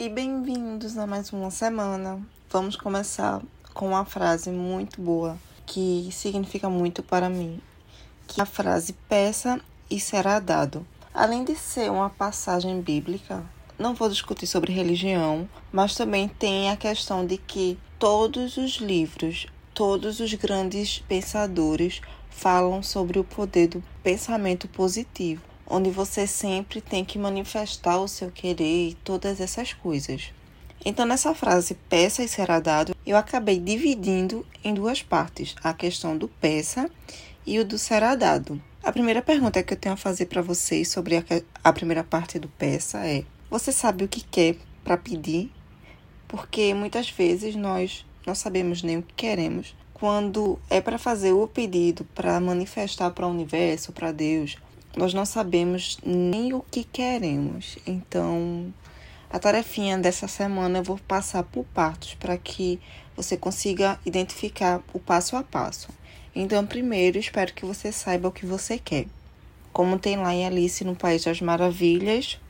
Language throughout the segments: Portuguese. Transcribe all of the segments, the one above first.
E bem-vindos a mais uma semana. Vamos começar com uma frase muito boa que significa muito para mim, que é a frase peça e será dado. Além de ser uma passagem bíblica, não vou discutir sobre religião, mas também tem a questão de que todos os livros, todos os grandes pensadores falam sobre o poder do pensamento positivo onde você sempre tem que manifestar o seu querer e todas essas coisas. Então, nessa frase peça e será dado, eu acabei dividindo em duas partes, a questão do peça e o do será dado. A primeira pergunta que eu tenho a fazer para vocês sobre a, a primeira parte do peça é: você sabe o que quer para pedir? Porque muitas vezes nós não sabemos nem o que queremos. Quando é para fazer o pedido, para manifestar para o universo, para Deus, nós não sabemos nem o que queremos. Então, a tarefinha dessa semana eu vou passar por partes para que você consiga identificar o passo a passo. Então, primeiro, espero que você saiba o que você quer. Como tem lá em Alice no País das Maravilhas,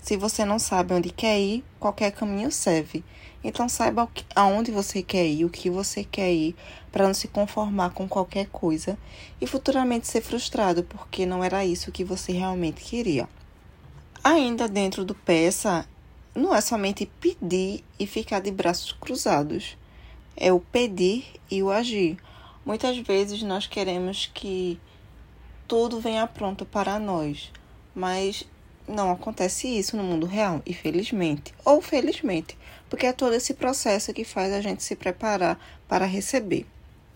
se você não sabe onde quer ir, qualquer caminho serve. Então saiba aonde você quer ir, o que você quer ir, para não se conformar com qualquer coisa e futuramente ser frustrado porque não era isso que você realmente queria. Ainda dentro do peça, não é somente pedir e ficar de braços cruzados, é o pedir e o agir. Muitas vezes nós queremos que tudo venha pronto para nós, mas não acontece isso no mundo real, infelizmente. Ou felizmente, porque é todo esse processo que faz a gente se preparar para receber.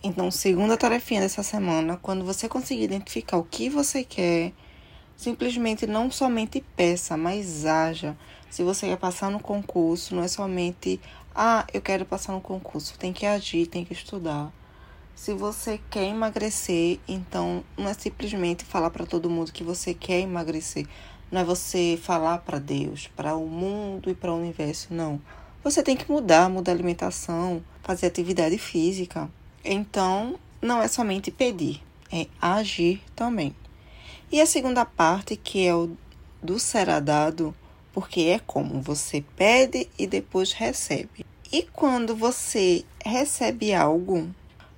Então, segunda tarefinha dessa semana, quando você conseguir identificar o que você quer, simplesmente não somente peça, mas haja. Se você quer passar no concurso, não é somente, ah, eu quero passar no concurso, tem que agir, tem que estudar. Se você quer emagrecer, então não é simplesmente falar para todo mundo que você quer emagrecer, não é você falar para Deus, para o mundo e para o universo, não. Você tem que mudar, mudar a alimentação, fazer atividade física. Então, não é somente pedir, é agir também. E a segunda parte, que é o do será dado, porque é como você pede e depois recebe. E quando você recebe algo,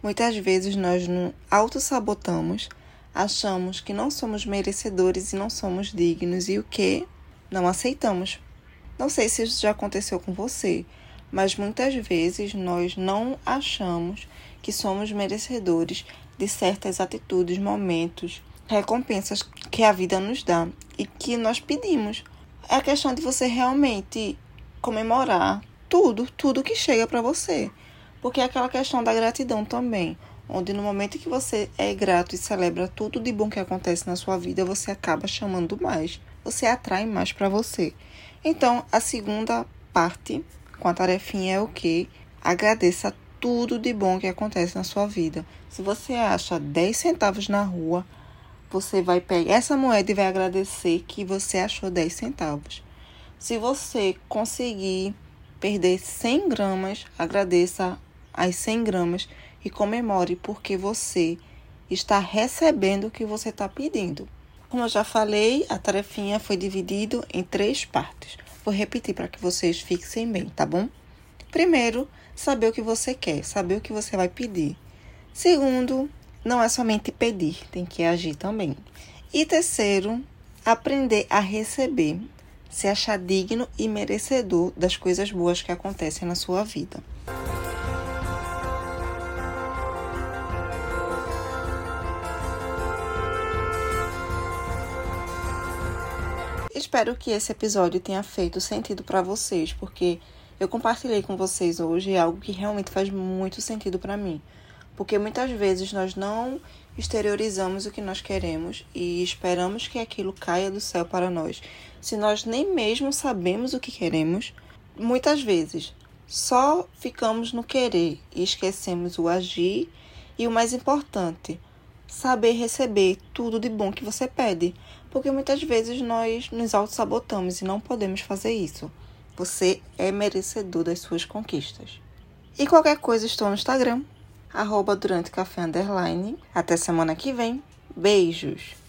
muitas vezes nós nos auto-sabotamos achamos que não somos merecedores e não somos dignos e o que não aceitamos. Não sei se isso já aconteceu com você, mas muitas vezes nós não achamos que somos merecedores de certas atitudes, momentos, recompensas que a vida nos dá e que nós pedimos. É a questão de você realmente comemorar tudo, tudo que chega para você. Porque é aquela questão da gratidão também onde no momento que você é grato e celebra tudo de bom que acontece na sua vida, você acaba chamando mais, você atrai mais para você. Então, a segunda parte com a tarefinha é o que? Agradeça tudo de bom que acontece na sua vida. Se você acha 10 centavos na rua, você vai pegar essa moeda e vai agradecer que você achou 10 centavos. Se você conseguir perder 100 gramas, agradeça as 100 gramas e comemore porque você está recebendo o que você está pedindo. Como eu já falei, a tarefinha foi dividida em três partes. Vou repetir para que vocês fixem bem, tá bom? Primeiro, saber o que você quer, saber o que você vai pedir. Segundo, não é somente pedir, tem que agir também. E terceiro, aprender a receber, se achar digno e merecedor das coisas boas que acontecem na sua vida. Espero que esse episódio tenha feito sentido para vocês, porque eu compartilhei com vocês hoje algo que realmente faz muito sentido para mim. Porque muitas vezes nós não exteriorizamos o que nós queremos e esperamos que aquilo caia do céu para nós. Se nós nem mesmo sabemos o que queremos, muitas vezes só ficamos no querer e esquecemos o agir e o mais importante, saber receber tudo de bom que você pede, porque muitas vezes nós nos auto-sabotamos e não podemos fazer isso. Você é merecedor das suas conquistas. E qualquer coisa, estou no Instagram, arroba durante café underline. Até semana que vem. Beijos!